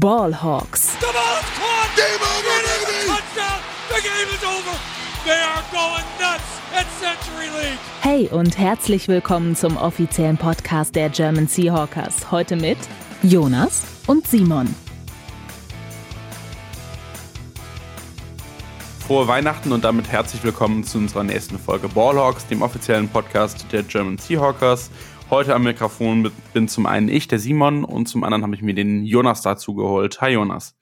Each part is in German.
Ballhawks. The ball's caught. Game over, baby. Touchdown. The game is over. They are going nuts at Century League. Hey und herzlich willkommen zum offiziellen Podcast der German Seahawkers. Heute mit Jonas und Simon. Frohe Weihnachten und damit herzlich willkommen zu unserer nächsten Folge Ballhawks, dem offiziellen Podcast der German Seahawkers. Heute am Mikrofon bin zum einen ich, der Simon, und zum anderen habe ich mir den Jonas dazu geholt. Hi Jonas.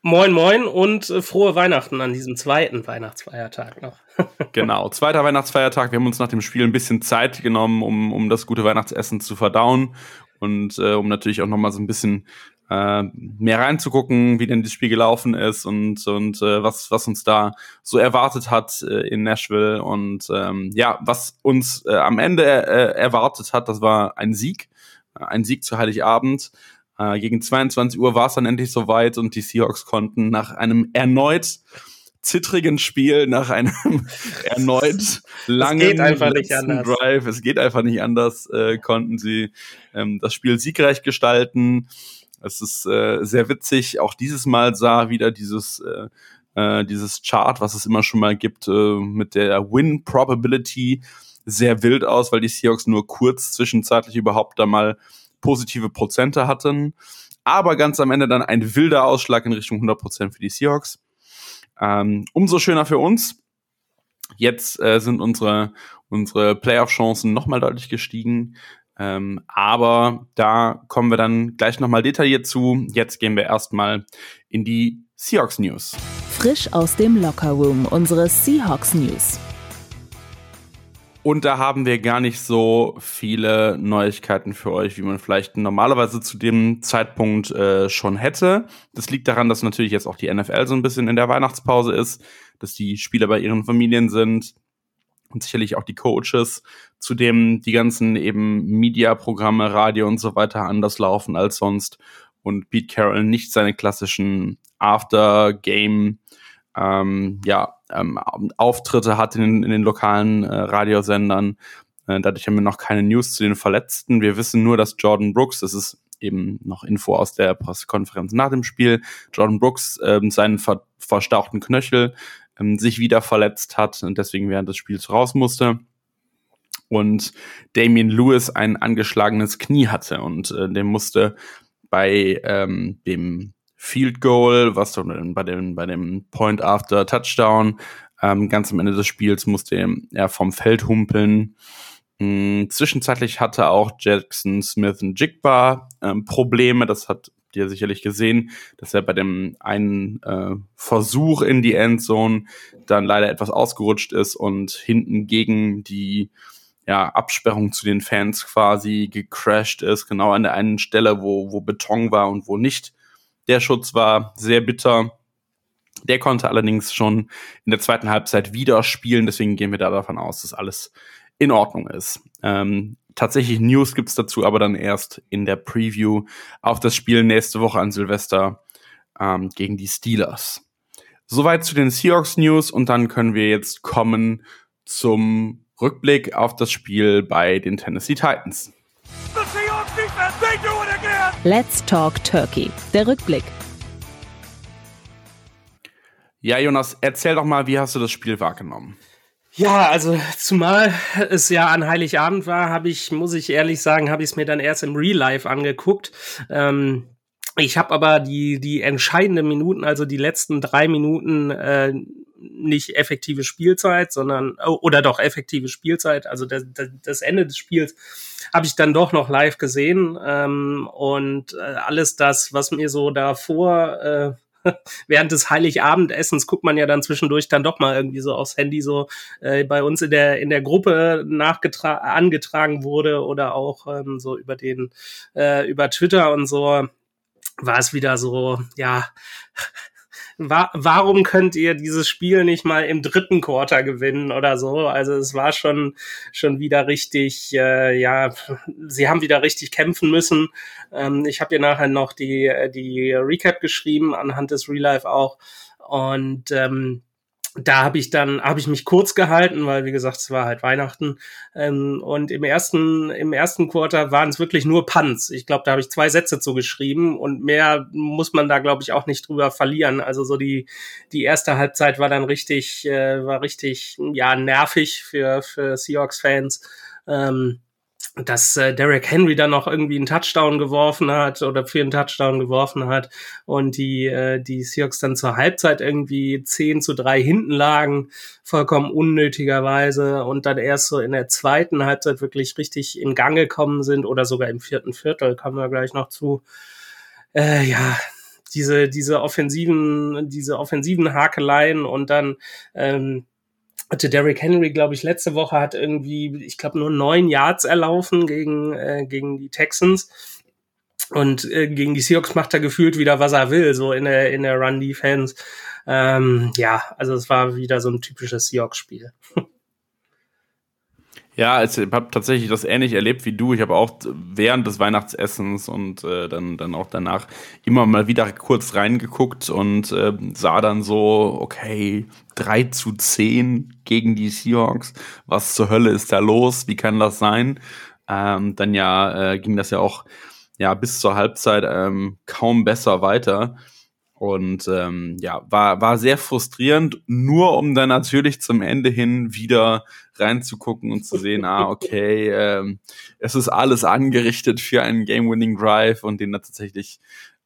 Moin, moin und äh, frohe Weihnachten an diesem zweiten Weihnachtsfeiertag noch. genau, zweiter Weihnachtsfeiertag. Wir haben uns nach dem Spiel ein bisschen Zeit genommen, um, um das gute Weihnachtsessen zu verdauen und äh, um natürlich auch nochmal so ein bisschen äh, mehr reinzugucken, wie denn das Spiel gelaufen ist und, und äh, was, was uns da so erwartet hat äh, in Nashville. Und ähm, ja, was uns äh, am Ende äh, erwartet hat, das war ein Sieg, ein Sieg zu Heiligabend. Äh, gegen 22 Uhr war es dann endlich soweit und die Seahawks konnten nach einem erneut zittrigen Spiel, nach einem erneut langen Drive, es geht einfach nicht anders, äh, konnten sie ähm, das Spiel siegreich gestalten. Es ist äh, sehr witzig. Auch dieses Mal sah wieder dieses äh, äh, dieses Chart, was es immer schon mal gibt, äh, mit der Win Probability sehr wild aus, weil die Seahawks nur kurz zwischenzeitlich überhaupt da mal positive Prozente hatten. Aber ganz am Ende dann ein wilder Ausschlag in Richtung 100 Prozent für die Seahawks. Ähm, umso schöner für uns. Jetzt äh, sind unsere, unsere Playoff-Chancen nochmal deutlich gestiegen. Ähm, aber da kommen wir dann gleich nochmal detailliert zu. Jetzt gehen wir erstmal in die Seahawks News. Frisch aus dem Locker Room, unsere Seahawks News. Und da haben wir gar nicht so viele Neuigkeiten für euch, wie man vielleicht normalerweise zu dem Zeitpunkt äh, schon hätte. Das liegt daran, dass natürlich jetzt auch die NFL so ein bisschen in der Weihnachtspause ist, dass die Spieler bei ihren Familien sind und sicherlich auch die Coaches, zu dem die ganzen eben Media-Programme, Radio und so weiter anders laufen als sonst und Pete Carroll nicht seine klassischen After-Game ähm, ja, ähm, Auftritte hat in, in den lokalen äh, Radiosendern. Äh, dadurch haben wir noch keine News zu den Verletzten. Wir wissen nur, dass Jordan Brooks, das ist eben noch Info aus der Pressekonferenz nach dem Spiel, Jordan Brooks ähm, seinen ver verstauchten Knöchel ähm, sich wieder verletzt hat und deswegen während des Spiels raus musste. Und Damien Lewis ein angeschlagenes Knie hatte und äh, der musste bei ähm, dem Field Goal, was dann bei dem, bei dem Point after Touchdown, ähm, ganz am Ende des Spiels musste er vom Feld humpeln. Hm, zwischenzeitlich hatte auch Jackson Smith und Jigba ähm, Probleme. Das hat ihr sicherlich gesehen, dass er bei dem einen äh, Versuch in die Endzone dann leider etwas ausgerutscht ist und hinten gegen die ja, Absperrung zu den Fans quasi gecrashed ist, genau an der einen Stelle, wo, wo Beton war und wo nicht. Der Schutz war sehr bitter. Der konnte allerdings schon in der zweiten Halbzeit wieder spielen, deswegen gehen wir da davon aus, dass alles in Ordnung ist. Ähm, tatsächlich News gibt's dazu, aber dann erst in der Preview auf das Spiel nächste Woche an Silvester ähm, gegen die Steelers. Soweit zu den Seahawks News und dann können wir jetzt kommen zum Rückblick auf das Spiel bei den Tennessee Titans. Let's Talk Turkey. Der Rückblick. Ja, Jonas, erzähl doch mal, wie hast du das Spiel wahrgenommen? Ja, also zumal es ja an Heiligabend war, habe ich, muss ich ehrlich sagen, habe ich es mir dann erst im Real Life angeguckt. Ähm, ich habe aber die die entscheidenden Minuten, also die letzten drei Minuten, äh, nicht effektive Spielzeit, sondern oh, oder doch effektive Spielzeit, also das, das Ende des Spiels habe ich dann doch noch live gesehen ähm, und äh, alles das, was mir so davor äh, während des Heiligabendessens guckt man ja dann zwischendurch dann doch mal irgendwie so aufs Handy so äh, bei uns in der in der Gruppe angetragen wurde oder auch ähm, so über den äh, über Twitter und so war es wieder so ja wa warum könnt ihr dieses Spiel nicht mal im dritten Quarter gewinnen oder so? Also es war schon schon wieder richtig, äh, ja, sie haben wieder richtig kämpfen müssen. Ähm, ich habe ja nachher noch die die Recap geschrieben anhand des Real Life auch und ähm, da habe ich dann habe ich mich kurz gehalten, weil wie gesagt es war halt Weihnachten ähm, und im ersten im ersten Quarter waren es wirklich nur Punts. Ich glaube, da habe ich zwei Sätze zu geschrieben und mehr muss man da glaube ich auch nicht drüber verlieren. Also so die die erste Halbzeit war dann richtig äh, war richtig ja nervig für für Seahawks Fans. Ähm, dass äh, Derek Henry dann noch irgendwie einen Touchdown geworfen hat oder für einen Touchdown geworfen hat und die, äh, die Seahawks dann zur Halbzeit irgendwie 10 zu 3 hinten lagen, vollkommen unnötigerweise und dann erst so in der zweiten Halbzeit wirklich richtig in Gang gekommen sind oder sogar im vierten Viertel, kommen wir gleich noch zu. Äh, ja, diese, diese offensiven, diese offensiven Hakeleien und dann ähm, hatte Derrick Henry, glaube ich, letzte Woche hat irgendwie, ich glaube, nur neun Yards erlaufen gegen, äh, gegen die Texans. Und äh, gegen die Seahawks macht er gefühlt wieder, was er will, so in der, in der Run-Defense. Ähm, ja, also es war wieder so ein typisches Seahawks-Spiel. Ja, ich habe tatsächlich das ähnlich erlebt wie du. Ich habe auch während des Weihnachtsessens und äh, dann, dann auch danach immer mal wieder kurz reingeguckt und äh, sah dann so, okay, 3 zu 10 gegen die Seahawks. Was zur Hölle ist da los? Wie kann das sein? Ähm, dann ja äh, ging das ja auch ja bis zur Halbzeit ähm, kaum besser weiter. Und ähm, ja, war, war sehr frustrierend, nur um dann natürlich zum Ende hin wieder reinzugucken und zu sehen, ah, okay, ähm, es ist alles angerichtet für einen Game-Winning Drive und den dann tatsächlich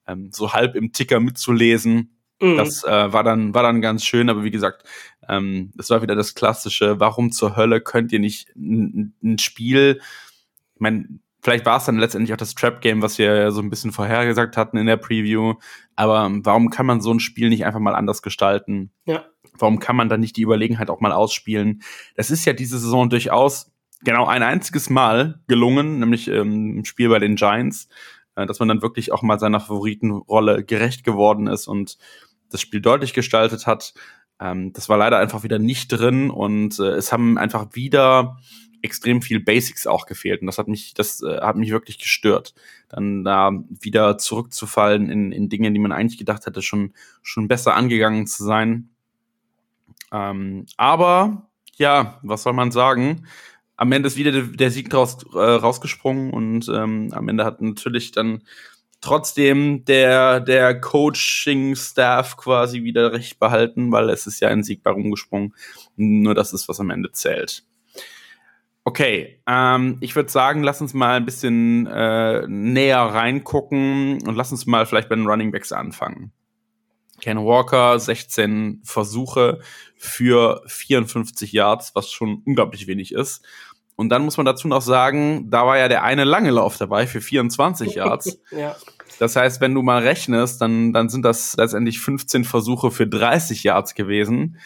ähm, so halb im Ticker mitzulesen. Mhm. Das äh, war dann war dann ganz schön, aber wie gesagt, ähm, das war wieder das klassische. Warum zur Hölle könnt ihr nicht ein Spiel? Ich meine, vielleicht war es dann letztendlich auch das Trap Game, was wir so ein bisschen vorhergesagt hatten in der Preview. Aber warum kann man so ein Spiel nicht einfach mal anders gestalten? Ja. Warum kann man dann nicht die Überlegenheit auch mal ausspielen? Das ist ja diese Saison durchaus genau ein einziges Mal gelungen, nämlich ähm, im Spiel bei den Giants, äh, dass man dann wirklich auch mal seiner Favoritenrolle gerecht geworden ist und das Spiel deutlich gestaltet hat. Ähm, das war leider einfach wieder nicht drin und äh, es haben einfach wieder extrem viel Basics auch gefehlt und das hat mich, das äh, hat mich wirklich gestört. Dann da wieder zurückzufallen in, in Dinge, die man eigentlich gedacht hätte, schon, schon besser angegangen zu sein. Ähm, aber ja, was soll man sagen? Am Ende ist wieder der, Sieg draus, äh, rausgesprungen und ähm, am Ende hat natürlich dann trotzdem der, der Coaching-Staff quasi wieder recht behalten, weil es ist ja ein Sieg bei rumgesprungen. Nur das ist, was am Ende zählt. Okay, ähm, ich würde sagen, lass uns mal ein bisschen äh, näher reingucken und lass uns mal vielleicht bei den Running Backs anfangen. Ken Walker, 16 Versuche für 54 Yards, was schon unglaublich wenig ist. Und dann muss man dazu noch sagen, da war ja der eine lange Lauf dabei für 24 Yards. ja. Das heißt, wenn du mal rechnest, dann, dann sind das letztendlich 15 Versuche für 30 Yards gewesen,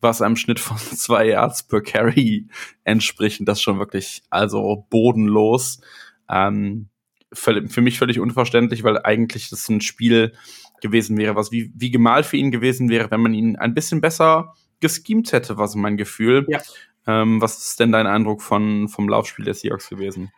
was einem Schnitt von zwei Yards per Carry entspricht. Und das schon wirklich, also bodenlos. Ähm, für, mich völlig unverständlich, weil eigentlich das ein Spiel gewesen wäre, was wie, wie gemalt für ihn gewesen wäre, wenn man ihn ein bisschen besser geschemt hätte, war so mein Gefühl. Ja. Ähm, was ist denn dein Eindruck von, vom Laufspiel der Seahawks gewesen?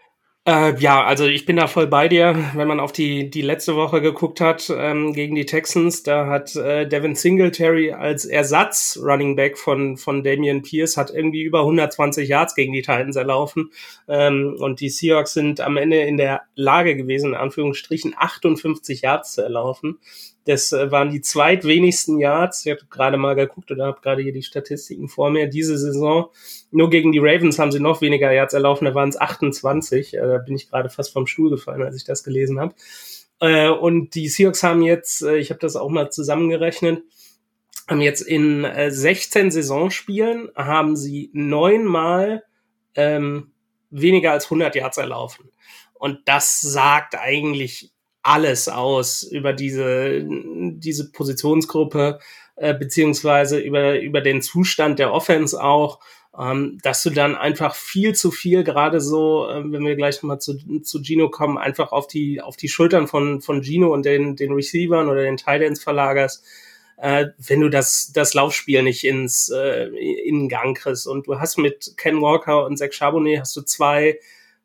Äh, ja, also ich bin da voll bei dir. Wenn man auf die, die letzte Woche geguckt hat ähm, gegen die Texans, da hat äh, Devin Singletary als Ersatz Running Back von, von Damian Pierce hat irgendwie über 120 Yards gegen die Titans erlaufen. Ähm, und die Seahawks sind am Ende in der Lage gewesen, in Anführungsstrichen 58 Yards zu erlaufen. Das äh, waren die zweitwenigsten Yards. Ich habe gerade mal geguckt oder habe gerade hier die Statistiken vor mir. Diese Saison, nur gegen die Ravens haben sie noch weniger Yards erlaufen, da waren es 28. Äh, da bin ich gerade fast vom Stuhl gefallen, als ich das gelesen habe. Äh, und die Seahawks haben jetzt, ich habe das auch mal zusammengerechnet, haben jetzt in 16 Saisonspielen haben sie neunmal ähm, weniger als 100 Yards erlaufen. Und das sagt eigentlich alles aus über diese, diese Positionsgruppe, äh, beziehungsweise über, über den Zustand der Offense auch, ähm, dass du dann einfach viel zu viel, gerade so, äh, wenn wir gleich nochmal zu, zu Gino kommen, einfach auf die, auf die Schultern von, von Gino und den, den Receivern oder den Titans verlagerst, äh, wenn du das, das Laufspiel nicht ins, äh, in Gang kriegst. Und du hast mit Ken Walker und Zach Charbonnet hast du zwei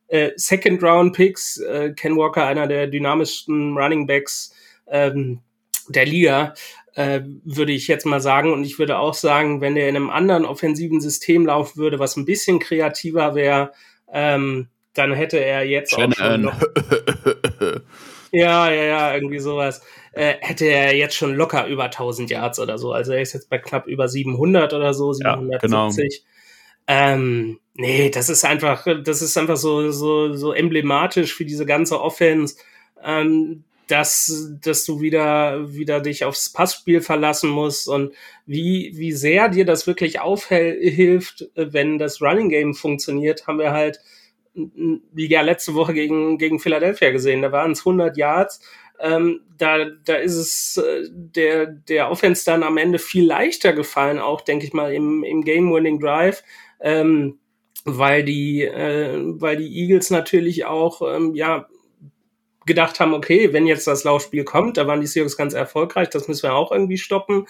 äh, Second Round Picks, äh, Ken Walker, einer der dynamischsten Running Backs ähm, der Liga, äh, würde ich jetzt mal sagen. Und ich würde auch sagen, wenn er in einem anderen offensiven System laufen würde, was ein bisschen kreativer wäre, ähm, dann hätte er jetzt auch schon noch Ja, ja, ja, irgendwie sowas. Äh, hätte er jetzt schon locker über 1000 Yards oder so. Also er ist jetzt bei knapp über 700 oder so, 770. Ja, genau. Ähm, nee, das ist einfach, das ist einfach so, so, so emblematisch für diese ganze Offense, ähm, dass, dass du wieder, wieder dich aufs Passspiel verlassen musst und wie, wie sehr dir das wirklich aufhilft, wenn das Running Game funktioniert, haben wir halt wie ja letzte Woche gegen, gegen Philadelphia gesehen. Da waren es 100 Yards. Ähm, da, da ist es äh, der, der Offense dann am Ende viel leichter gefallen, auch denke ich mal im, im Game-Winning Drive. Ähm, weil die, äh, weil die Eagles natürlich auch ähm, ja gedacht haben, okay, wenn jetzt das Laufspiel kommt, da waren die Seahawks ganz erfolgreich, das müssen wir auch irgendwie stoppen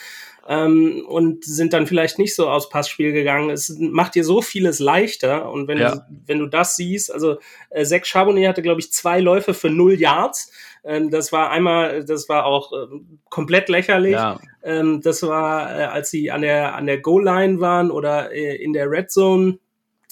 ähm, und sind dann vielleicht nicht so aus Passspiel gegangen. Es macht dir so vieles leichter und wenn, ja. du, wenn du das siehst, also äh, Zach Charbonnet hatte, glaube ich, zwei Läufe für null Yards. Ähm, das war einmal, das war auch äh, komplett lächerlich. Ja. Ähm, das war, äh, als sie an der, an der Goal-Line waren oder äh, in der Red Zone,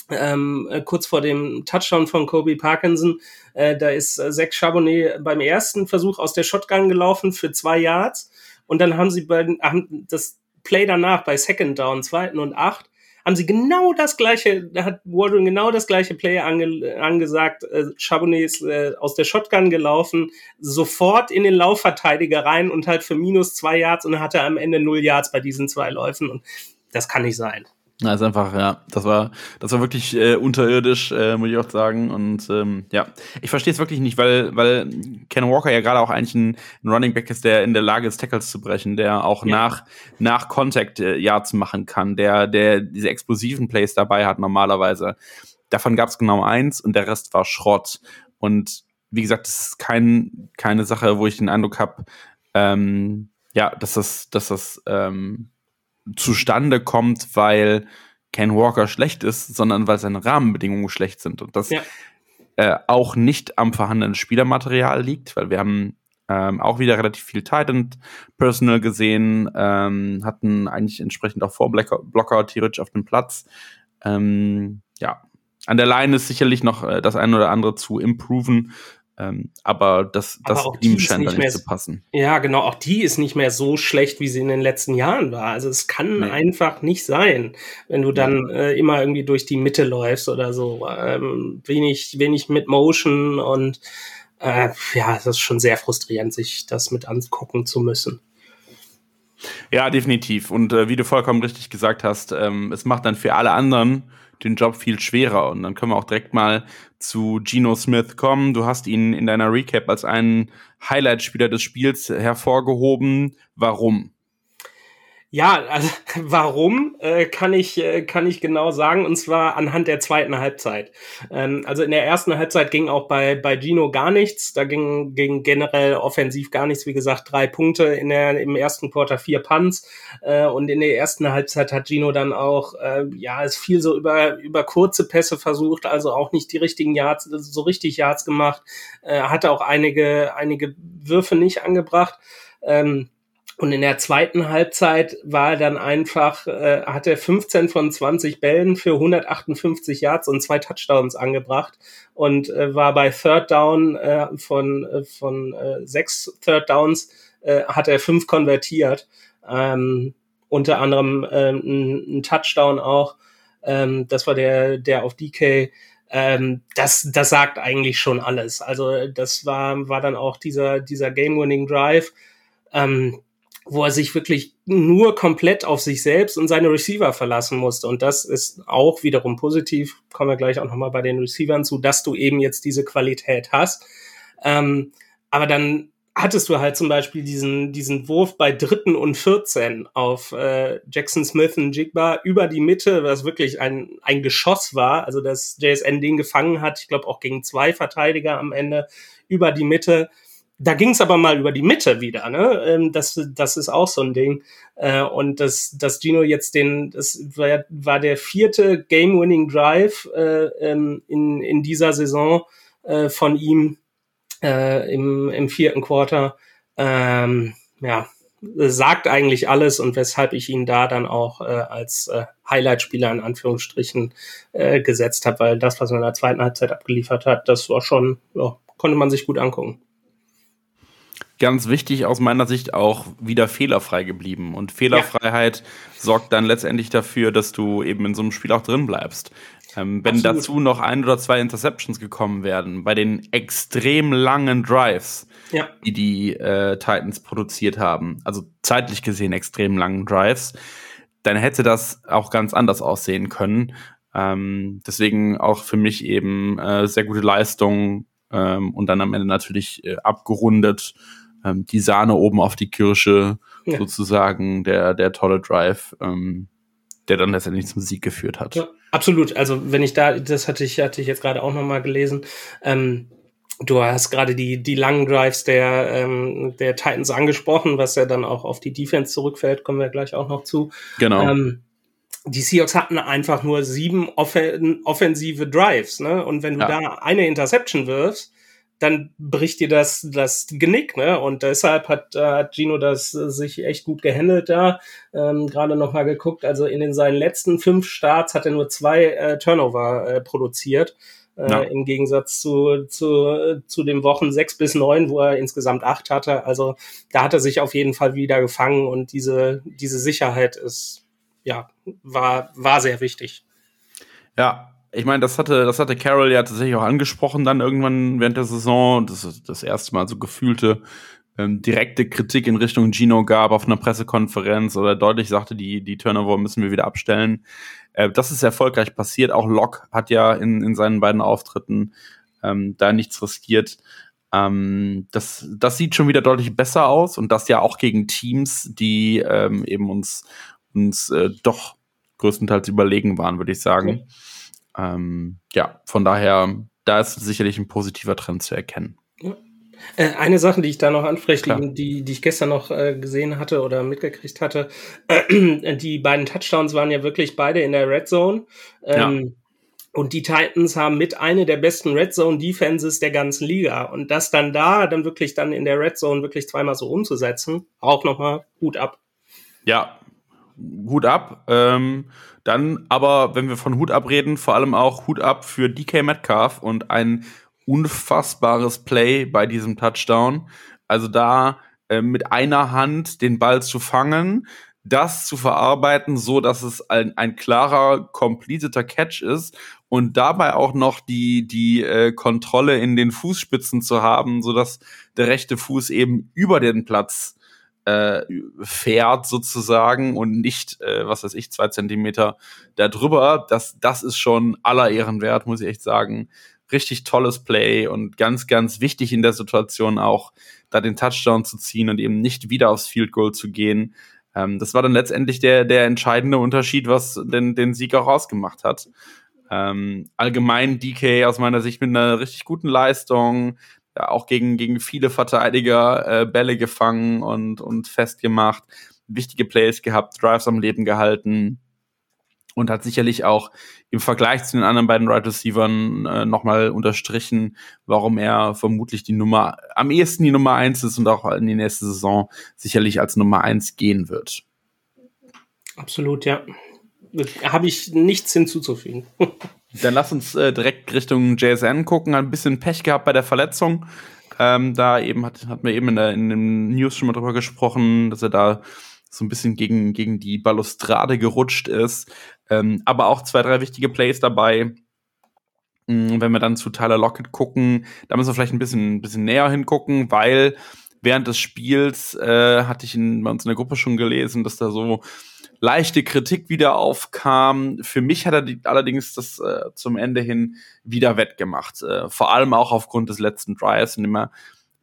ähm, äh, kurz vor dem Touchdown von Kobe Parkinson, äh, da ist äh, Zach Charbonnet beim ersten Versuch aus der Shotgun gelaufen für zwei Yards und dann haben sie bei, haben das Play danach bei Second Down, zweiten und acht, haben sie genau das gleiche, da hat Waldron genau das gleiche Play ange, angesagt. Äh, Charbonnet ist äh, aus der Shotgun gelaufen, sofort in den Laufverteidiger rein und halt für minus zwei Yards und dann hat er am Ende null Yards bei diesen zwei Läufen und das kann nicht sein. Na, ist einfach, ja, das war, das war wirklich äh, unterirdisch, äh, muss ich auch sagen. Und ähm, ja, ich verstehe es wirklich nicht, weil, weil Ken Walker ja gerade auch eigentlich ein, ein, Running Back ist, der in der Lage ist, Tackles zu brechen, der auch ja. nach, nach Contact äh, Yards machen kann, der, der diese explosiven Plays dabei hat normalerweise. Davon gab es genau eins und der Rest war Schrott. Und wie gesagt, das ist kein, keine Sache, wo ich den Eindruck habe, ähm, ja, dass das, dass das ähm, zustande kommt, weil Ken Walker schlecht ist, sondern weil seine Rahmenbedingungen schlecht sind. Und das ja. äh, auch nicht am vorhandenen Spielermaterial liegt, weil wir haben ähm, auch wieder relativ viel Titan Personal gesehen, ähm, hatten eigentlich entsprechend auch Vorblocker theoretisch auf dem Platz. Ähm, ja, an der Line ist sicherlich noch äh, das eine oder andere zu improven. Ähm, aber das, das aber ihm scheint nicht, mehr, zu passen. Ja, genau, auch die ist nicht mehr so schlecht, wie sie in den letzten Jahren war. Also es kann nee. einfach nicht sein, wenn du dann äh, immer irgendwie durch die Mitte läufst oder so. Ähm, wenig, wenig mit Motion und äh, ja, es ist schon sehr frustrierend, sich das mit angucken zu müssen. Ja, definitiv. Und äh, wie du vollkommen richtig gesagt hast, ähm, es macht dann für alle anderen den Job viel schwerer. Und dann können wir auch direkt mal zu Geno Smith kommen. Du hast ihn in deiner Recap als einen Highlight-Spieler des Spiels hervorgehoben. Warum? Ja, also warum äh, kann ich äh, kann ich genau sagen und zwar anhand der zweiten Halbzeit. Ähm, also in der ersten Halbzeit ging auch bei bei Gino gar nichts. Da ging ging generell offensiv gar nichts. Wie gesagt, drei Punkte in der im ersten Quarter vier Punts äh, und in der ersten Halbzeit hat Gino dann auch äh, ja es viel so über über kurze Pässe versucht, also auch nicht die richtigen Yards so richtig Yards gemacht. Äh, hatte auch einige einige Würfe nicht angebracht. Ähm, und in der zweiten Halbzeit war er dann einfach, äh, hat er 15 von 20 Bällen für 158 Yards und zwei Touchdowns angebracht und äh, war bei Third Down äh, von, äh, von äh, sechs Third Downs, äh, hat er fünf konvertiert. Ähm, unter anderem äh, ein, ein Touchdown auch. Ähm, das war der, der auf DK. Ähm, das, das sagt eigentlich schon alles. Also das war, war dann auch dieser, dieser Game-Winning Drive. Ähm, wo er sich wirklich nur komplett auf sich selbst und seine Receiver verlassen musste. Und das ist auch wiederum positiv, kommen wir gleich auch nochmal bei den Receivern zu, dass du eben jetzt diese Qualität hast. Ähm, aber dann hattest du halt zum Beispiel diesen, diesen Wurf bei dritten und 14 auf äh, Jackson Smith und Jigba über die Mitte, was wirklich ein, ein Geschoss war, also dass JSN den gefangen hat, ich glaube auch gegen zwei Verteidiger am Ende über die Mitte da ging es aber mal über die Mitte wieder, ne? Ähm, das, das ist auch so ein Ding. Äh, und dass, dass Gino jetzt den, das war, war der vierte Game-Winning Drive äh, ähm, in, in dieser Saison äh, von ihm im, im vierten Quarter. Ähm, ja, sagt eigentlich alles und weshalb ich ihn da dann auch als Highlight-Spieler in Anführungsstrichen gesetzt habe, weil das, was er in der zweiten Halbzeit abgeliefert hat, das war schon, ja, konnte man sich gut angucken ganz wichtig aus meiner Sicht auch wieder fehlerfrei geblieben. Und Fehlerfreiheit ja. sorgt dann letztendlich dafür, dass du eben in so einem Spiel auch drin bleibst. Ähm, wenn Absolut. dazu noch ein oder zwei Interceptions gekommen werden, bei den extrem langen Drives, ja. die die äh, Titans produziert haben, also zeitlich gesehen extrem langen Drives, dann hätte das auch ganz anders aussehen können. Ähm, deswegen auch für mich eben äh, sehr gute Leistung ähm, und dann am Ende natürlich äh, abgerundet ähm, die Sahne oben auf die Kirsche, ja. sozusagen, der, der tolle Drive, ähm, der dann letztendlich zum Sieg geführt hat. Ja, absolut. Also wenn ich da, das hatte ich, hatte ich jetzt gerade auch nochmal gelesen, ähm, Du hast gerade die, die langen Drives der, ähm, der Titans angesprochen, was ja dann auch auf die Defense zurückfällt, kommen wir gleich auch noch zu. Genau. Ähm, die Seahawks hatten einfach nur sieben offen offensive Drives, ne? Und wenn du ja. da eine Interception wirfst, dann bricht dir das, das Genick, ne? Und deshalb hat, äh, hat Gino das äh, sich echt gut gehandelt da. Ähm, Gerade noch mal geguckt, also in den seinen letzten fünf Starts hat er nur zwei äh, Turnover äh, produziert. Äh, ja. Im Gegensatz zu, zu, zu den Wochen sechs bis neun, wo er insgesamt acht hatte. Also da hat er sich auf jeden Fall wieder gefangen und diese, diese Sicherheit ist, ja, war, war sehr wichtig. Ja, ich meine, das hatte, das hatte Carol ja tatsächlich auch angesprochen dann irgendwann während der Saison. Das ist das erste Mal so gefühlte ähm, direkte Kritik in Richtung Gino gab auf einer Pressekonferenz oder deutlich sagte, die, die Turnover müssen wir wieder abstellen. Äh, das ist erfolgreich passiert. Auch Locke hat ja in, in seinen beiden Auftritten ähm, da nichts riskiert. Ähm, das, das sieht schon wieder deutlich besser aus und das ja auch gegen Teams, die ähm, eben uns, uns äh, doch größtenteils überlegen waren, würde ich sagen. Okay. Ähm, ja, von daher, da ist sicherlich ein positiver Trend zu erkennen. Ja. Äh, eine Sache, die ich da noch anspreche, die, die ich gestern noch äh, gesehen hatte oder mitgekriegt hatte, äh, die beiden Touchdowns waren ja wirklich beide in der Red Zone. Ähm, ja. Und die Titans haben mit eine der besten Red Zone Defenses der ganzen Liga. Und das dann da, dann wirklich dann in der Red Zone wirklich zweimal so umzusetzen, auch nochmal Hut ab. Ja, Hut ab. Ähm, dann aber, wenn wir von Hut abreden, vor allem auch Hut ab für DK Metcalf und ein unfassbares Play bei diesem Touchdown. Also da äh, mit einer Hand den Ball zu fangen, das zu verarbeiten, so dass es ein, ein klarer, completeter Catch ist und dabei auch noch die, die äh, Kontrolle in den Fußspitzen zu haben, so dass der rechte Fuß eben über den Platz äh, fährt sozusagen und nicht, äh, was weiß ich, zwei Zentimeter darüber. Das, das ist schon aller Ehren wert, muss ich echt sagen. Richtig tolles Play und ganz, ganz wichtig in der Situation auch, da den Touchdown zu ziehen und eben nicht wieder aufs Field Goal zu gehen. Ähm, das war dann letztendlich der, der entscheidende Unterschied, was den, den Sieg auch ausgemacht hat. Ähm, allgemein DK aus meiner Sicht mit einer richtig guten Leistung, ja, auch gegen, gegen viele Verteidiger äh, Bälle gefangen und, und festgemacht, wichtige Plays gehabt, Drives am Leben gehalten und hat sicherlich auch im Vergleich zu den anderen beiden Right Receivern äh, nochmal unterstrichen, warum er vermutlich die Nummer, am ehesten die Nummer eins ist und auch in die nächste Saison sicherlich als Nummer eins gehen wird. Absolut, ja. Habe ich nichts hinzuzufügen. Dann lass uns äh, direkt Richtung JSN gucken. Ein bisschen Pech gehabt bei der Verletzung. Ähm, da eben hat, hat man eben in, der, in den News schon mal drüber gesprochen, dass er da so ein bisschen gegen, gegen die Balustrade gerutscht ist. Ähm, aber auch zwei, drei wichtige Plays dabei. Mhm, wenn wir dann zu Tyler Lockett gucken, da müssen wir vielleicht ein bisschen, ein bisschen näher hingucken, weil während des Spiels äh, hatte ich in, bei uns in der Gruppe schon gelesen, dass da so leichte Kritik wieder aufkam. Für mich hat er die, allerdings das äh, zum Ende hin wieder wettgemacht. Äh, vor allem auch aufgrund des letzten Drives, in dem er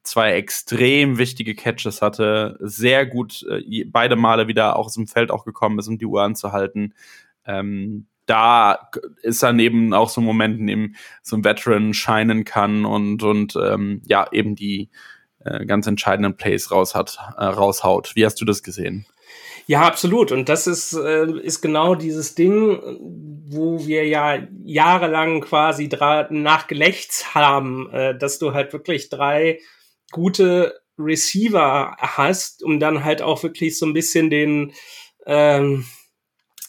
zwei extrem wichtige Catches hatte, sehr gut äh, beide Male wieder auch aus dem Feld auch gekommen ist, um die Uhr anzuhalten. Ähm, da ist er neben auch so ein Moment, in dem so ein Veteran scheinen kann und, und ähm, ja, eben die äh, ganz entscheidenden Plays raus hat, äh, raushaut. Wie hast du das gesehen? Ja, absolut. Und das ist, äh, ist genau dieses Ding, wo wir ja jahrelang quasi nachgelächzt haben, äh, dass du halt wirklich drei gute Receiver hast, um dann halt auch wirklich so ein bisschen den, ähm,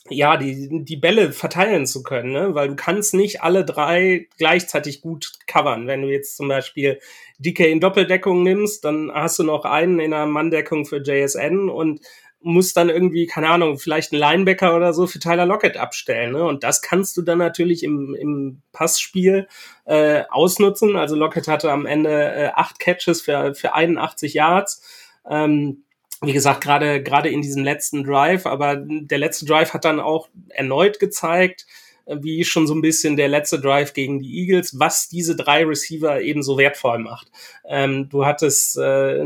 ja, die, die Bälle verteilen zu können, ne? weil du kannst nicht alle drei gleichzeitig gut covern. Wenn du jetzt zum Beispiel DK in Doppeldeckung nimmst, dann hast du noch einen in der Manndeckung für JSN und musst dann irgendwie, keine Ahnung, vielleicht einen Linebacker oder so für Tyler Lockett abstellen. Ne? Und das kannst du dann natürlich im, im Passspiel äh, ausnutzen. Also Lockett hatte am Ende äh, acht Catches für, für 81 Yards. Ähm, wie gesagt, gerade gerade in diesem letzten Drive, aber der letzte Drive hat dann auch erneut gezeigt, wie schon so ein bisschen der letzte Drive gegen die Eagles, was diese drei Receiver eben so wertvoll macht. Ähm, du hattest äh,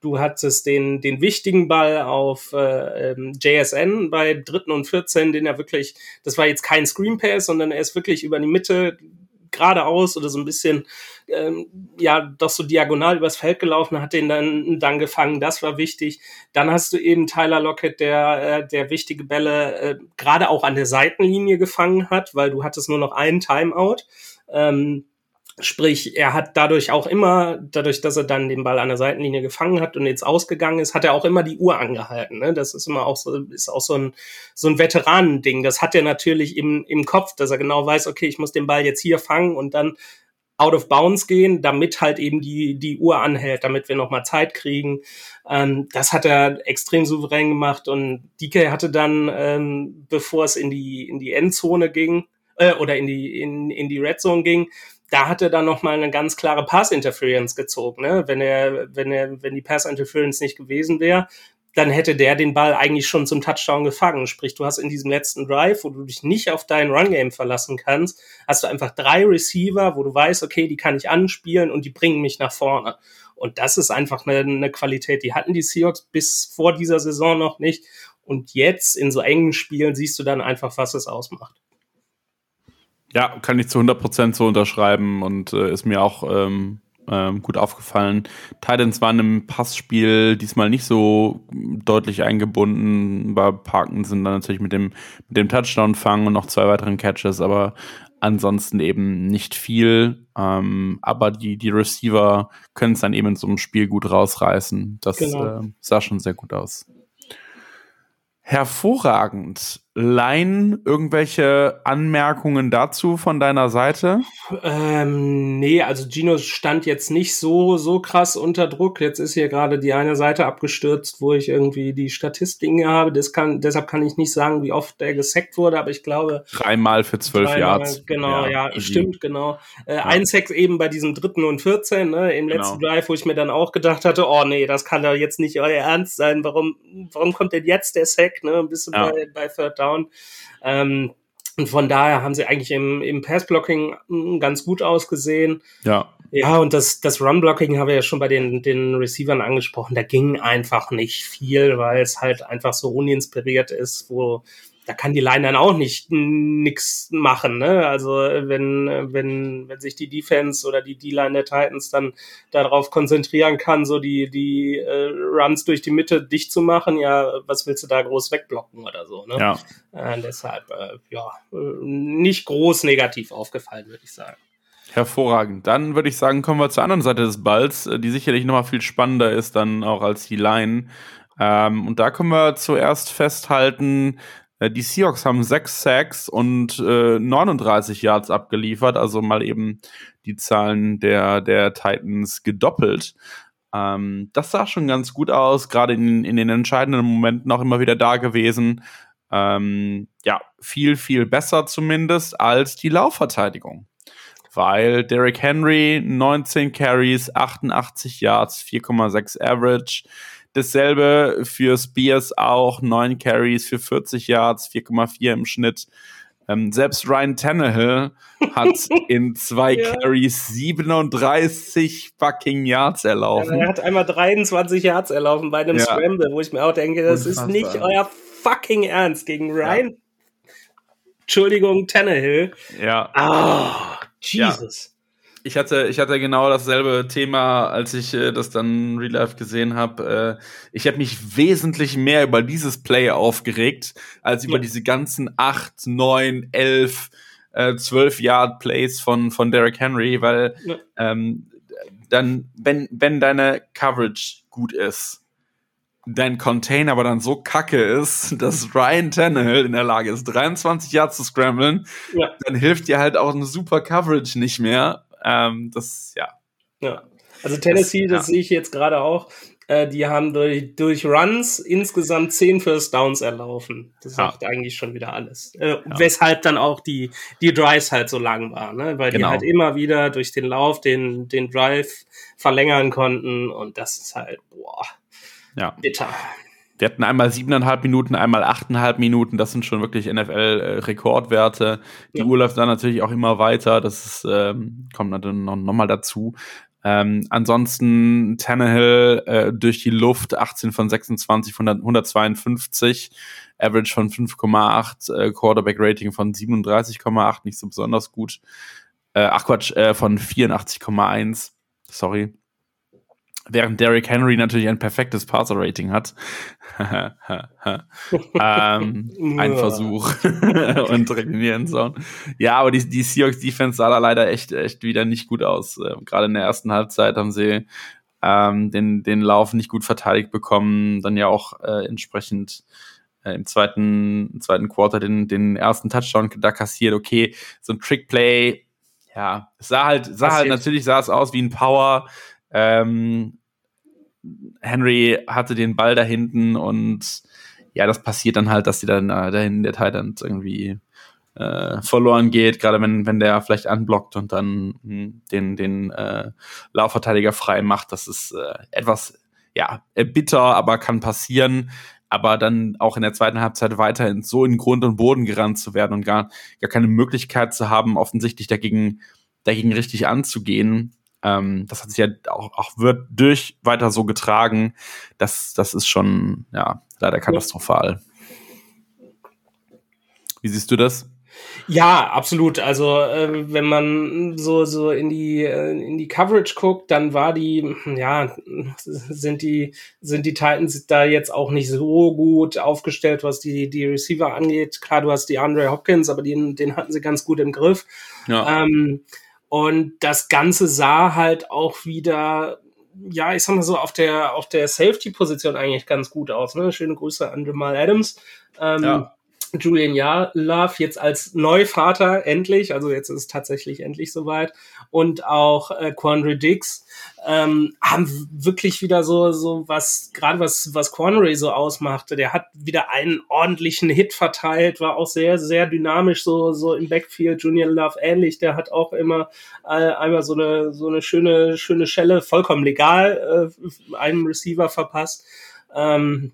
du hattest den den wichtigen Ball auf äh, ähm, JSN bei dritten und 14, den er wirklich, das war jetzt kein Screen Pass, sondern er ist wirklich über die Mitte geradeaus oder so ein bisschen, ähm, ja, doch so diagonal übers Feld gelaufen, hat den dann, dann gefangen. Das war wichtig. Dann hast du eben Tyler Lockett, der, äh, der wichtige Bälle äh, gerade auch an der Seitenlinie gefangen hat, weil du hattest nur noch einen Timeout. Ähm, Sprich, er hat dadurch auch immer, dadurch, dass er dann den Ball an der Seitenlinie gefangen hat und jetzt ausgegangen ist, hat er auch immer die Uhr angehalten. Ne? Das ist immer auch so, ist auch so ein, so ein Veteranending. Das hat er natürlich im, im Kopf, dass er genau weiß, okay, ich muss den Ball jetzt hier fangen und dann out of bounds gehen, damit halt eben die, die Uhr anhält, damit wir nochmal Zeit kriegen. Ähm, das hat er extrem souverän gemacht und DK hatte dann, ähm, bevor es in die, in die Endzone ging, äh, oder in die, in, in die Red Zone ging, da hat er dann nochmal eine ganz klare Pass-Interference gezogen. Ne? Wenn er, wenn er, wenn die Pass-Interference nicht gewesen wäre, dann hätte der den Ball eigentlich schon zum Touchdown gefangen. Sprich, du hast in diesem letzten Drive, wo du dich nicht auf dein Run-Game verlassen kannst, hast du einfach drei Receiver, wo du weißt, okay, die kann ich anspielen und die bringen mich nach vorne. Und das ist einfach eine, eine Qualität, die hatten die Seahawks bis vor dieser Saison noch nicht. Und jetzt in so engen Spielen siehst du dann einfach, was es ausmacht. Ja, kann ich zu 100% so unterschreiben und äh, ist mir auch ähm, ähm, gut aufgefallen. Titans waren im Passspiel diesmal nicht so deutlich eingebunden. Bei Parkinson dann natürlich mit dem, mit dem Touchdown-Fang und noch zwei weiteren Catches, aber ansonsten eben nicht viel. Ähm, aber die, die Receiver können es dann eben in so einem Spiel gut rausreißen. Das genau. äh, sah schon sehr gut aus. Hervorragend. Line, irgendwelche Anmerkungen dazu von deiner Seite? Ähm, nee, also Gino stand jetzt nicht so, so krass unter Druck. Jetzt ist hier gerade die eine Seite abgestürzt, wo ich irgendwie die Statistiken habe. Das kann, deshalb kann ich nicht sagen, wie oft der gesackt wurde, aber ich glaube. Dreimal für zwölf Yards. Genau, ja, ja stimmt, genau. Äh, ja. Ein Sack eben bei diesem dritten und 14, ne, im letzten genau. Drive, wo ich mir dann auch gedacht hatte, oh nee, das kann doch jetzt nicht euer Ernst sein. Warum, warum kommt denn jetzt der Sack, ne? Bist du ja. bei, bei Third Down. Ähm, und von daher haben sie eigentlich im, im Pass-Blocking hm, ganz gut ausgesehen. Ja. Ja, und das, das Run-Blocking haben wir ja schon bei den, den Receivern angesprochen. Da ging einfach nicht viel, weil es halt einfach so uninspiriert ist, wo da kann die Line dann auch nicht nix machen. Ne? Also wenn, wenn, wenn sich die Defense oder die D-Line der Titans dann darauf konzentrieren kann, so die, die äh, Runs durch die Mitte dicht zu machen, ja, was willst du da groß wegblocken oder so? Ne? Ja. Äh, deshalb, äh, ja, nicht groß negativ aufgefallen, würde ich sagen. Hervorragend. Dann würde ich sagen, kommen wir zur anderen Seite des Balls, äh, die sicherlich nochmal viel spannender ist dann auch als die Line. Ähm, und da können wir zuerst festhalten, die Seahawks haben sechs Sacks und äh, 39 Yards abgeliefert, also mal eben die Zahlen der, der Titans gedoppelt. Ähm, das sah schon ganz gut aus, gerade in, in den entscheidenden Momenten auch immer wieder da gewesen. Ähm, ja, viel, viel besser zumindest als die Laufverteidigung. Weil Derrick Henry 19 Carries, 88 Yards, 4,6 Average. Dasselbe für Spears auch, 9 Carries für 40 Yards, 4,4 im Schnitt. Ähm, selbst Ryan Tannehill hat in zwei ja. Carries 37 fucking Yards erlaufen. Ja, er hat einmal 23 Yards erlaufen bei einem ja. Scramble, wo ich mir auch denke, das Unfassbar. ist nicht euer fucking Ernst gegen Ryan. Entschuldigung, Tannehill. Ja. Ah, oh, Jesus ich hatte, ich hatte genau dasselbe Thema, als ich äh, das dann Real Life gesehen habe. Äh, ich habe mich wesentlich mehr über dieses Play aufgeregt, als über ja. diese ganzen acht, neun, elf, äh, zwölf Yard Plays von, von Derrick Henry, weil ja. ähm, dann, wenn, wenn deine Coverage gut ist, dein Contain aber dann so kacke ist, dass Ryan Tannehill in der Lage ist, 23 Yards zu scramblen, ja. dann hilft dir halt auch eine super Coverage nicht mehr. Ähm, das, ja. Ja. Also Tennessee, das, das ja. sehe ich jetzt gerade auch. Äh, die haben durch, durch Runs insgesamt zehn First Downs erlaufen. Das sagt ja. eigentlich schon wieder alles. Äh. Weshalb dann auch die, die Drives halt so lang waren, ne? weil genau. die halt immer wieder durch den Lauf den, den Drive verlängern konnten und das ist halt, boah, ja. bitter. Wir hatten einmal siebeneinhalb Minuten, einmal achteinhalb Minuten. Das sind schon wirklich NFL-Rekordwerte. Die ja. Uhr läuft dann natürlich auch immer weiter. Das ist, ähm, kommt dann noch, noch mal dazu. Ähm, ansonsten Tannehill äh, durch die Luft 18 von 26 von 152, Average von 5,8, äh, Quarterback Rating von 37,8, nicht so besonders gut. Äh, ach Quatsch, äh, von 84,1. Sorry. Während Derrick Henry natürlich ein perfektes Passer-Rating hat. ähm, ein Versuch und direkt in die Endzone. Ja, aber die, die Seahawks-Defense sah da leider echt, echt wieder nicht gut aus. Äh, Gerade in der ersten Halbzeit haben sie ähm, den, den Lauf nicht gut verteidigt bekommen. Dann ja auch äh, entsprechend äh, im zweiten, im zweiten Quarter den, den ersten Touchdown da kassiert. Okay, so ein Trickplay, ja, es sah halt, sah halt natürlich sah es aus wie ein Power, ähm, Henry hatte den Ball da hinten und ja, das passiert dann halt, dass die dann äh, dahin der Titan irgendwie äh, verloren geht, gerade wenn, wenn der vielleicht anblockt und dann mh, hm, den, den äh, Laufverteidiger frei macht. Das ist äh, etwas, ja, bitter, aber kann passieren. Aber dann auch in der zweiten Halbzeit weiterhin so in Grund und Boden gerannt zu werden und gar, gar keine Möglichkeit zu haben, offensichtlich dagegen, dagegen richtig anzugehen, ähm, das hat sich ja auch, auch wird durch weiter so getragen. Das, das ist schon, ja, leider katastrophal. Wie siehst du das? Ja, absolut. Also äh, wenn man so so in die äh, in die Coverage guckt, dann war die ja sind die sind die Titans da jetzt auch nicht so gut aufgestellt, was die die Receiver angeht. Klar, du hast die Andre Hopkins, aber den den hatten sie ganz gut im Griff. Ja. Ähm, und das Ganze sah halt auch wieder, ja, ich sag mal so, auf der, auf der Safety-Position eigentlich ganz gut aus. Ne? Schöne Grüße an Jamal Adams. Ähm, ja. Julian ja Love jetzt als Neuvater endlich, also jetzt ist tatsächlich endlich soweit und auch äh, Quandre Dix ähm, haben wirklich wieder so so was gerade was was Quandre so ausmachte. Der hat wieder einen ordentlichen Hit verteilt, war auch sehr sehr dynamisch so so im Backfield. Julian Love ähnlich, der hat auch immer äh, einmal so eine so eine schöne schöne Schelle vollkommen legal äh, einem Receiver verpasst. Ähm,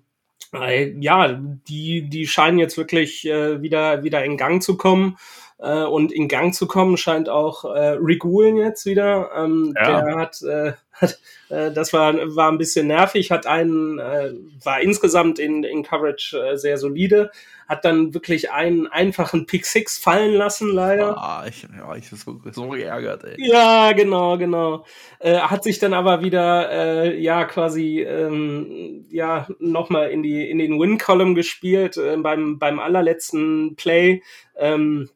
ja, die, die scheinen jetzt wirklich äh, wieder, wieder in Gang zu kommen. Äh, und in Gang zu kommen scheint auch äh, Rick Woolen jetzt wieder. Ähm, ja. Der hat, äh, hat äh, das war, war ein bisschen nervig, hat einen, äh, war insgesamt in, in Coverage äh, sehr solide, hat dann wirklich einen einfachen Pick Six fallen lassen, leider. Ah, ich, ja, ich bin so, so geärgert, ey. Ja, genau, genau. Äh, hat sich dann aber wieder, äh, ja, quasi, ähm, ja, nochmal in die, in den Win-Column gespielt, äh, beim, beim allerletzten Play. Ähm,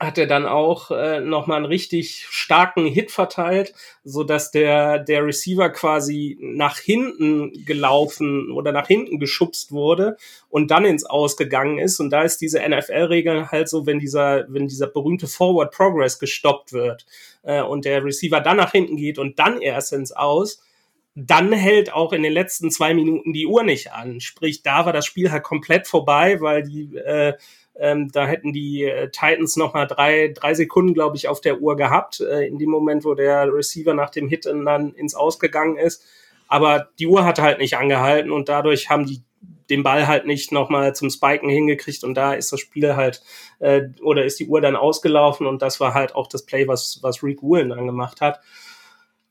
hat er dann auch äh, nochmal einen richtig starken Hit verteilt, so dass der, der Receiver quasi nach hinten gelaufen oder nach hinten geschubst wurde und dann ins Ausgegangen ist. Und da ist diese NFL-Regel halt so, wenn dieser, wenn dieser berühmte Forward Progress gestoppt wird äh, und der Receiver dann nach hinten geht und dann erst ins Aus, dann hält auch in den letzten zwei Minuten die Uhr nicht an. Sprich, da war das Spiel halt komplett vorbei, weil die äh, ähm, da hätten die äh, Titans noch mal drei, drei Sekunden, glaube ich, auf der Uhr gehabt, äh, in dem Moment, wo der Receiver nach dem Hit dann ins Ausgegangen ist. Aber die Uhr hat halt nicht angehalten und dadurch haben die den Ball halt nicht nochmal zum Spiken hingekriegt und da ist das Spiel halt äh, oder ist die Uhr dann ausgelaufen und das war halt auch das Play, was, was Rick Woolen dann gemacht hat.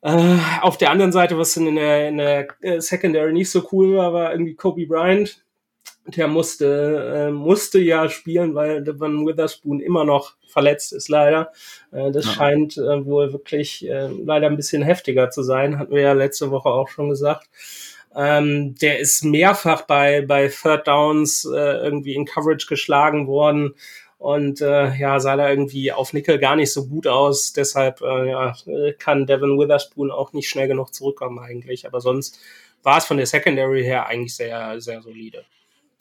Äh, auf der anderen Seite, was in der, in der äh, Secondary nicht so cool war, war irgendwie Kobe Bryant, der musste, äh, musste ja spielen, weil Devon Witherspoon immer noch verletzt ist, leider. Äh, das ja. scheint äh, wohl wirklich äh, leider ein bisschen heftiger zu sein, hatten wir ja letzte Woche auch schon gesagt. Ähm, der ist mehrfach bei, bei Third Downs äh, irgendwie in Coverage geschlagen worden. und äh, ja, sah da irgendwie auf Nickel gar nicht so gut aus. Deshalb äh, ja, kann Devin Witherspoon auch nicht schnell genug zurückkommen eigentlich. Aber sonst war es von der Secondary her eigentlich sehr, sehr solide.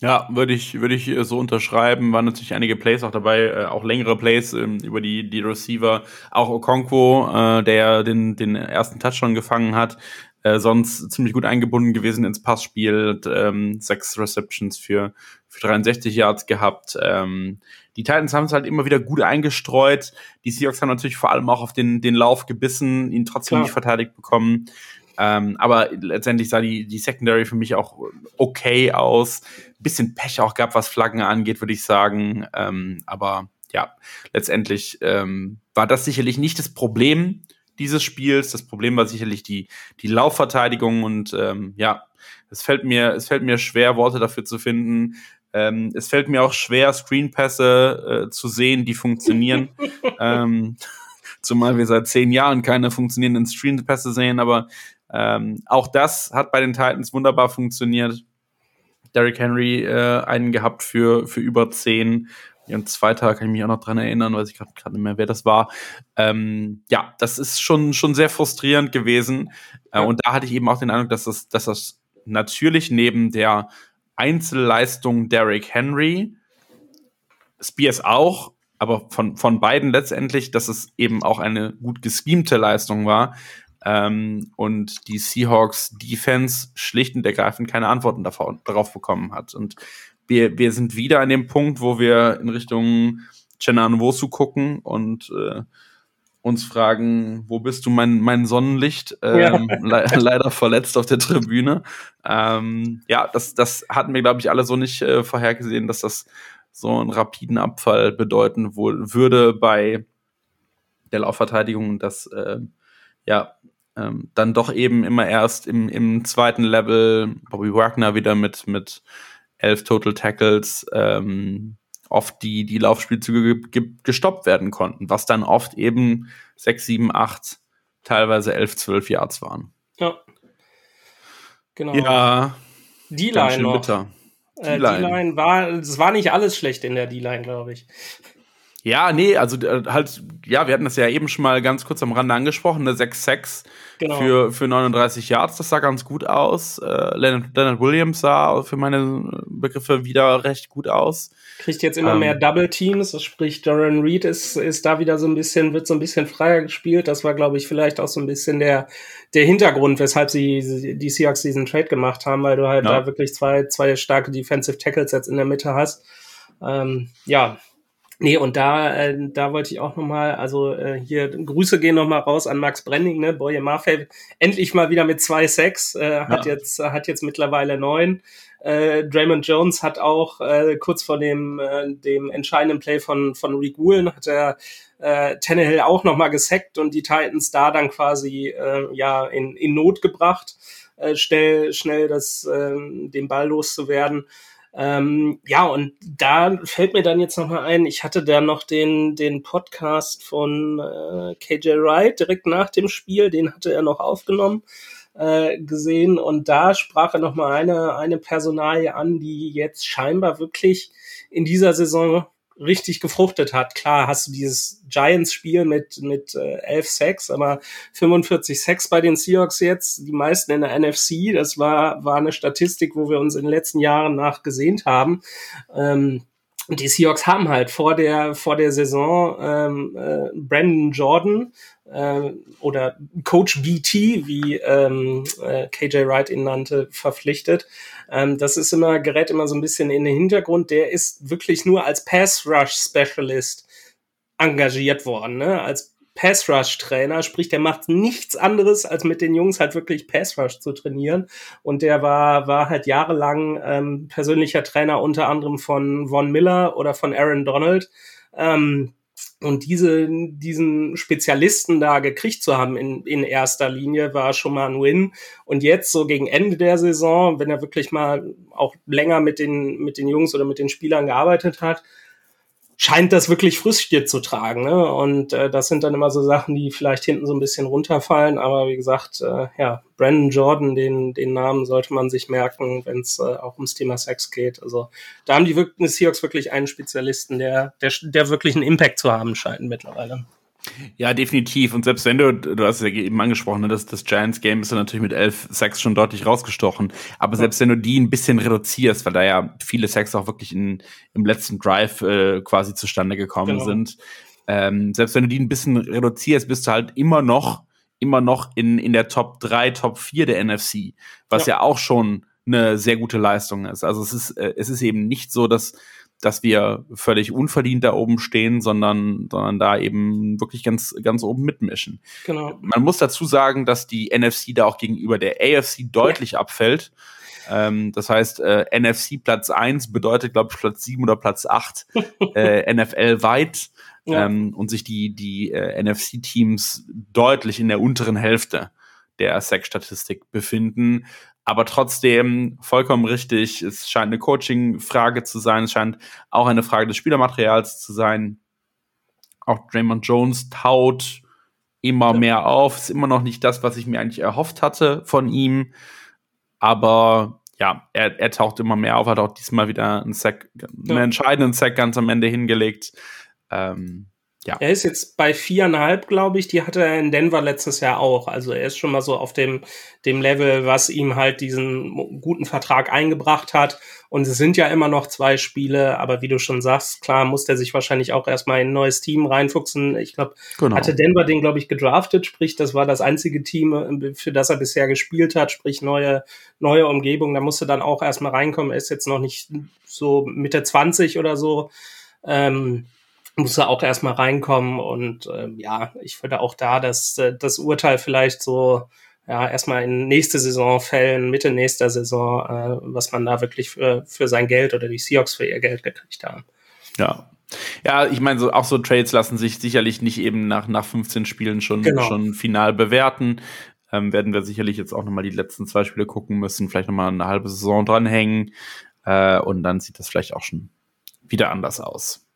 Ja, würde ich, würde ich so unterschreiben. Waren natürlich einige Plays auch dabei, äh, auch längere Plays ähm, über die, die Receiver. Auch Okonkwo, äh, der den, den ersten Touchdown gefangen hat, äh, sonst ziemlich gut eingebunden gewesen ins Passspiel, ähm, sechs Receptions für, für 63 Yards gehabt. Ähm, die Titans haben es halt immer wieder gut eingestreut. Die Seahawks haben natürlich vor allem auch auf den, den Lauf gebissen, ihn trotzdem Klar. nicht verteidigt bekommen. Ähm, aber letztendlich sah die, die Secondary für mich auch okay aus. Bisschen Pech auch gab, was Flaggen angeht, würde ich sagen. Ähm, aber ja, letztendlich ähm, war das sicherlich nicht das Problem dieses Spiels. Das Problem war sicherlich die, die Laufverteidigung und ähm, ja, es fällt mir, es fällt mir schwer, Worte dafür zu finden. Ähm, es fällt mir auch schwer, Screenpässe äh, zu sehen, die funktionieren. ähm, zumal wir seit zehn Jahren keine funktionierenden Screenpässe sehen, aber ähm, auch das hat bei den Titans wunderbar funktioniert. Derrick Henry äh, einen gehabt für, für über zehn. Und zweiter kann ich mich auch noch dran erinnern, weiß ich gerade nicht mehr, wer das war. Ähm, ja, das ist schon, schon sehr frustrierend gewesen. Äh, und da hatte ich eben auch den Eindruck, dass das, dass das natürlich neben der Einzelleistung Derrick Henry, Spears auch, aber von, von beiden letztendlich, dass es eben auch eine gut geschemte Leistung war, ähm, und die Seahawks Defense schlicht und ergreifend keine Antworten davon, darauf bekommen hat. Und wir, wir sind wieder an dem Punkt, wo wir in Richtung Chenan Wosu gucken und äh, uns fragen, wo bist du mein, mein Sonnenlicht? Ähm, ja. le leider verletzt auf der Tribüne. Ähm, ja, das, das hatten wir, glaube ich, alle so nicht äh, vorhergesehen, dass das so einen rapiden Abfall bedeuten wohl würde bei der Laufverteidigung, dass äh, ja, ähm, dann doch eben immer erst im, im zweiten Level Bobby Wagner wieder mit, mit elf Total Tackles ähm, oft die, die Laufspielzüge ge gestoppt werden konnten, was dann oft eben sechs, sieben, acht, teilweise elf, zwölf Yards waren. Ja. Genau. Ja. Die Line noch. D-Line äh, war, es war nicht alles schlecht in der D-Line, glaube ich. Ja, nee, also äh, halt, ja, wir hatten das ja eben schon mal ganz kurz am Rande angesprochen, eine 6-6 genau. für, für 39 Yards, das sah ganz gut aus. Äh, Leonard, Leonard, Williams sah für meine Begriffe wieder recht gut aus. Kriegt jetzt immer ähm, mehr Double Teams, sprich Doran Reed ist, ist da wieder so ein bisschen, wird so ein bisschen freier gespielt. Das war, glaube ich, vielleicht auch so ein bisschen der, der Hintergrund, weshalb sie die Seahawks diesen Trade gemacht haben, weil du halt ja. da wirklich zwei, zwei starke Defensive Tackles jetzt in der Mitte hast. Ähm, ja, Nee, und da, äh, da wollte ich auch nochmal, also äh, hier Grüße gehen nochmal raus an Max Brenning, ne? Boye Maffei, endlich mal wieder mit zwei Sex, äh, hat ja. jetzt, hat jetzt mittlerweile neun. Äh, Draymond Jones hat auch äh, kurz vor dem, äh, dem entscheidenden Play von, von Rick Woolen hat er äh, Tannehill auch nochmal gesackt und die Titans da dann quasi äh, ja in, in Not gebracht, äh, schnell, schnell das, äh, den Ball loszuwerden. Ähm, ja, und da fällt mir dann jetzt nochmal ein, ich hatte da noch den, den Podcast von äh, KJ Wright direkt nach dem Spiel, den hatte er noch aufgenommen äh, gesehen. Und da sprach er nochmal eine, eine Personalie an, die jetzt scheinbar wirklich in dieser Saison richtig gefruchtet hat. Klar hast du dieses Giants-Spiel mit, mit äh, 11 Sacks, aber 45 Sacks bei den Seahawks jetzt, die meisten in der NFC, das war, war eine Statistik, wo wir uns in den letzten Jahren nachgesehnt haben. Ähm, und die Seahawks haben halt vor der, vor der Saison ähm, äh, Brandon Jordan äh, oder Coach BT, wie ähm, äh, KJ Wright ihn nannte, verpflichtet. Ähm, das ist immer, gerät immer so ein bisschen in den Hintergrund. Der ist wirklich nur als Pass Rush Specialist engagiert worden, ne? als Pass Rush Trainer, sprich, der macht nichts anderes, als mit den Jungs halt wirklich Pass Rush zu trainieren. Und der war, war halt jahrelang ähm, persönlicher Trainer unter anderem von Von Miller oder von Aaron Donald. Ähm, und diese, diesen Spezialisten da gekriegt zu haben in, in erster Linie war schon mal ein Win. Und jetzt so gegen Ende der Saison, wenn er wirklich mal auch länger mit den, mit den Jungs oder mit den Spielern gearbeitet hat, scheint das wirklich Früchte zu tragen. Ne? Und äh, das sind dann immer so Sachen, die vielleicht hinten so ein bisschen runterfallen. Aber wie gesagt, äh, ja, Brandon Jordan, den, den Namen sollte man sich merken, wenn es äh, auch ums Thema Sex geht. Also da haben die, die Seahawks wirklich einen Spezialisten, der, der, der wirklich einen Impact zu haben scheint mittlerweile. Ja, definitiv. Und selbst wenn du, du hast ja eben angesprochen, ne, dass das Giants-Game ist ja natürlich mit elf Sacks schon deutlich rausgestochen. Aber ja. selbst wenn du die ein bisschen reduzierst, weil da ja viele Sacks auch wirklich in, im letzten Drive äh, quasi zustande gekommen genau. sind, ähm, selbst wenn du die ein bisschen reduzierst, bist du halt immer noch, immer noch in, in der Top 3, Top 4 der NFC, was ja, ja auch schon eine sehr gute Leistung ist. Also es ist, äh, es ist eben nicht so, dass dass wir völlig unverdient da oben stehen, sondern, sondern da eben wirklich ganz, ganz oben mitmischen. Genau. Man muss dazu sagen, dass die NFC da auch gegenüber der AFC deutlich ja. abfällt. Ähm, das heißt, äh, NFC Platz 1 bedeutet, glaube ich, Platz 7 oder Platz 8 äh, NFL weit. Ja. Ähm, und sich die, die äh, NFC-Teams deutlich in der unteren Hälfte der Sack-Statistik befinden aber trotzdem vollkommen richtig. Es scheint eine Coaching-Frage zu sein. Es scheint auch eine Frage des Spielermaterials zu sein. Auch Draymond Jones taut immer ja. mehr auf. Ist immer noch nicht das, was ich mir eigentlich erhofft hatte von ihm. Aber ja, er, er taucht immer mehr auf, hat auch diesmal wieder einen Sack, einen ja. entscheidenden Sack ganz am Ende hingelegt. Ähm, ja. Er ist jetzt bei viereinhalb, glaube ich. Die hatte er in Denver letztes Jahr auch. Also er ist schon mal so auf dem, dem Level, was ihm halt diesen guten Vertrag eingebracht hat. Und es sind ja immer noch zwei Spiele, aber wie du schon sagst, klar muss der sich wahrscheinlich auch erstmal in ein neues Team reinfuchsen. Ich glaube, genau. hatte Denver den, glaube ich, gedraftet, sprich, das war das einzige Team, für das er bisher gespielt hat, sprich neue, neue Umgebung. Da musste dann auch erstmal reinkommen. Er ist jetzt noch nicht so Mitte 20 oder so. Ähm, muss er auch erstmal reinkommen und äh, ja, ich würde auch da das, äh, das Urteil vielleicht so ja, erstmal in nächste Saison fällen, Mitte nächster Saison, äh, was man da wirklich für, für sein Geld oder die Seahawks für ihr Geld gekriegt haben. Ja. Ja, ich meine, so, auch so Trades lassen sich sicherlich nicht eben nach, nach 15 Spielen schon, genau. schon final bewerten. Ähm, werden wir sicherlich jetzt auch nochmal die letzten zwei Spiele gucken müssen, vielleicht nochmal eine halbe Saison dranhängen. Äh, und dann sieht das vielleicht auch schon wieder anders aus.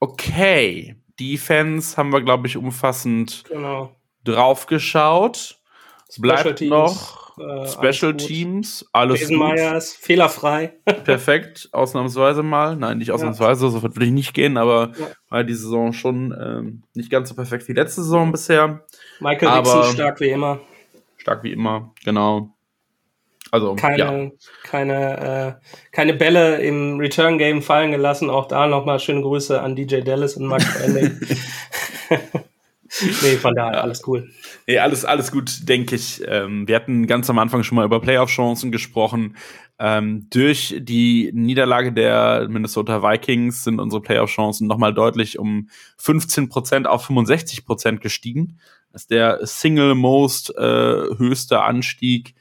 Okay, Defense haben wir, glaube ich, umfassend genau. draufgeschaut. Es bleibt Teams, noch äh, Special alles Teams, alles Besenmeyers, fehlerfrei. Perfekt, ausnahmsweise mal. Nein, nicht ausnahmsweise, ja. so wird ich nicht gehen, aber ja. war die Saison schon ähm, nicht ganz so perfekt wie letzte Saison bisher. Michael aber Dixon stark wie immer. Stark wie immer, genau. Also keine, ja. keine, äh, keine Bälle im Return Game fallen gelassen. Auch da nochmal schöne Grüße an DJ Dallas und Max Ending. nee, von daher alles cool. Nee, alles, alles gut, denke ich. Ähm, wir hatten ganz am Anfang schon mal über Playoff-Chancen gesprochen. Ähm, durch die Niederlage der Minnesota Vikings sind unsere Playoff-Chancen nochmal deutlich um 15% auf 65% gestiegen. Das ist der Single Most äh, höchste Anstieg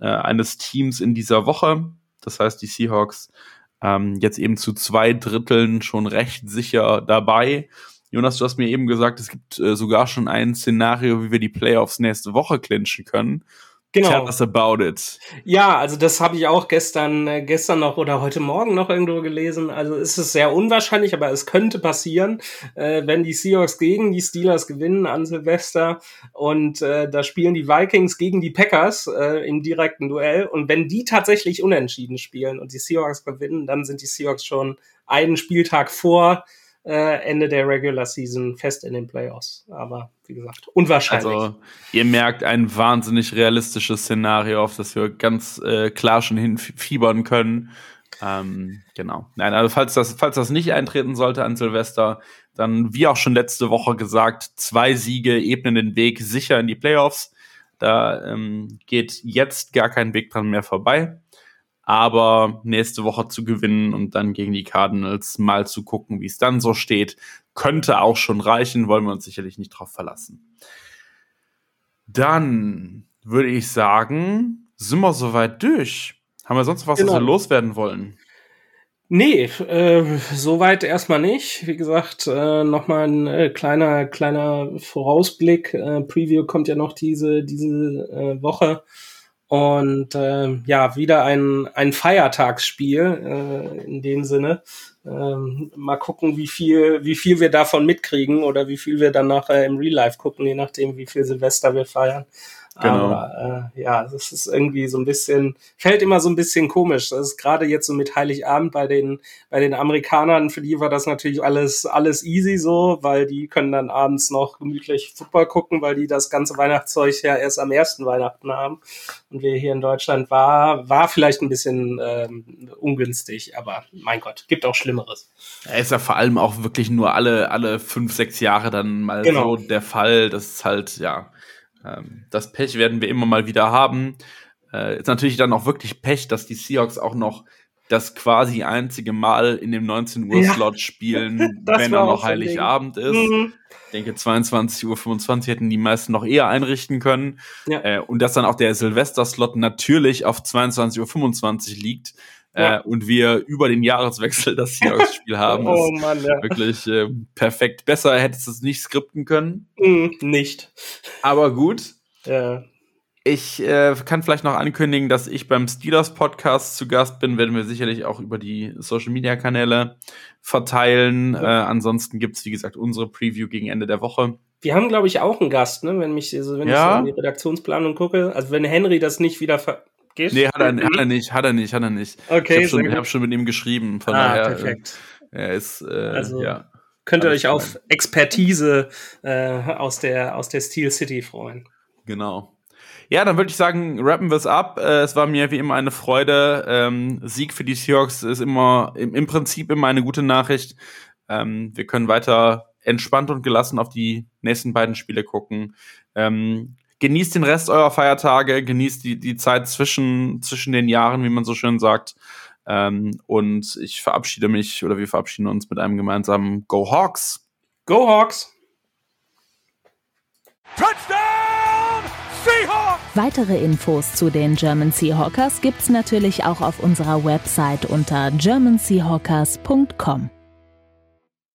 äh, eines Teams in dieser Woche. Das heißt, die Seahawks ähm, jetzt eben zu zwei Dritteln schon recht sicher dabei. Jonas, du hast mir eben gesagt, es gibt äh, sogar schon ein Szenario, wie wir die Playoffs nächste Woche clinchen können. Genau. Tell us about it. Ja, also das habe ich auch gestern, äh, gestern noch oder heute Morgen noch irgendwo gelesen. Also ist es sehr unwahrscheinlich, aber es könnte passieren, äh, wenn die Seahawks gegen die Steelers gewinnen an Silvester und äh, da spielen die Vikings gegen die Packers äh, im direkten Duell und wenn die tatsächlich unentschieden spielen und die Seahawks gewinnen, dann sind die Seahawks schon einen Spieltag vor äh, Ende der Regular Season fest in den Playoffs. Aber wie gesagt, unwahrscheinlich. Also ihr merkt ein wahnsinnig realistisches Szenario, auf das wir ganz äh, klar schon hinfiebern können. Ähm, genau. Nein, also falls das, falls das nicht eintreten sollte an Silvester, dann, wie auch schon letzte Woche gesagt, zwei Siege ebnen den Weg sicher in die Playoffs. Da ähm, geht jetzt gar kein Weg dran mehr vorbei aber nächste Woche zu gewinnen und dann gegen die Cardinals mal zu gucken, wie es dann so steht, könnte auch schon reichen, wollen wir uns sicherlich nicht drauf verlassen. Dann würde ich sagen, sind wir soweit durch. Haben wir sonst was, genau. was wir loswerden wollen? Nee, äh, soweit erstmal nicht. Wie gesagt, äh, nochmal ein äh, kleiner, kleiner Vorausblick. Äh, Preview kommt ja noch diese, diese äh, Woche. Und äh, ja, wieder ein, ein Feiertagsspiel äh, in dem Sinne. Ähm, mal gucken, wie viel, wie viel wir davon mitkriegen oder wie viel wir dann nachher im Real Life gucken, je nachdem, wie viel Silvester wir feiern. Genau. Aber äh, ja, das ist irgendwie so ein bisschen, fällt immer so ein bisschen komisch. Das ist gerade jetzt so mit Heiligabend bei den, bei den Amerikanern, für die war das natürlich alles, alles easy so, weil die können dann abends noch gemütlich Football gucken, weil die das ganze Weihnachtszeug ja erst am ersten Weihnachten haben. Und wir hier in Deutschland war, war vielleicht ein bisschen ähm, ungünstig, aber mein Gott, gibt auch Schlimmeres. Er ist ja vor allem auch wirklich nur alle, alle fünf, sechs Jahre dann mal genau. so der Fall. Das ist halt, ja ähm, das Pech werden wir immer mal wieder haben. Äh, ist natürlich dann auch wirklich Pech, dass die Seahawks auch noch das quasi einzige Mal in dem 19 Uhr Slot ja. spielen, wenn er noch Heiligabend ist. Mhm. Ich denke, 22.25 Uhr hätten die meisten noch eher einrichten können. Ja. Äh, und dass dann auch der Silvester-Slot natürlich auf 22.25 Uhr liegt. Ja. Äh, und wir über den Jahreswechsel das Seahawks-Spiel haben. oh Mann, ja. Wirklich äh, perfekt. Besser hättest du es nicht skripten können. Mm, nicht. Aber gut. Ja. Ich äh, kann vielleicht noch ankündigen, dass ich beim Steelers Podcast zu Gast bin. Werden wir sicherlich auch über die Social Media Kanäle verteilen. Ja. Äh, ansonsten gibt's wie gesagt, unsere Preview gegen Ende der Woche. Wir haben, glaube ich, auch einen Gast, ne? wenn, mich, also wenn ja. ich so in die Redaktionsplanung gucke. Also wenn Henry das nicht wieder ver Gehst nee, hat er, hat er, nicht, hat er nicht, hat er nicht. Okay, ich habe schon, hab schon mit ihm geschrieben. Von ah, daher, perfekt. Äh, er ist, äh, also, ja. Könnt ihr euch auf Expertise äh, aus der, aus der Steel City freuen. Genau. Ja, dann würde ich sagen, rappen wir es ab. Äh, es war mir wie immer eine Freude. Ähm, Sieg für die Seahawks ist immer im, im Prinzip immer eine gute Nachricht. Ähm, wir können weiter entspannt und gelassen auf die nächsten beiden Spiele gucken. Ähm, genießt den Rest eurer Feiertage, genießt die, die Zeit zwischen, zwischen den Jahren, wie man so schön sagt. Ähm, und ich verabschiede mich oder wir verabschieden uns mit einem gemeinsamen Go Hawks. Go Hawks! Touchdown! Seahawks! Weitere Infos zu den German Seahawkers gibt's natürlich auch auf unserer Website unter germanseahawkers.com.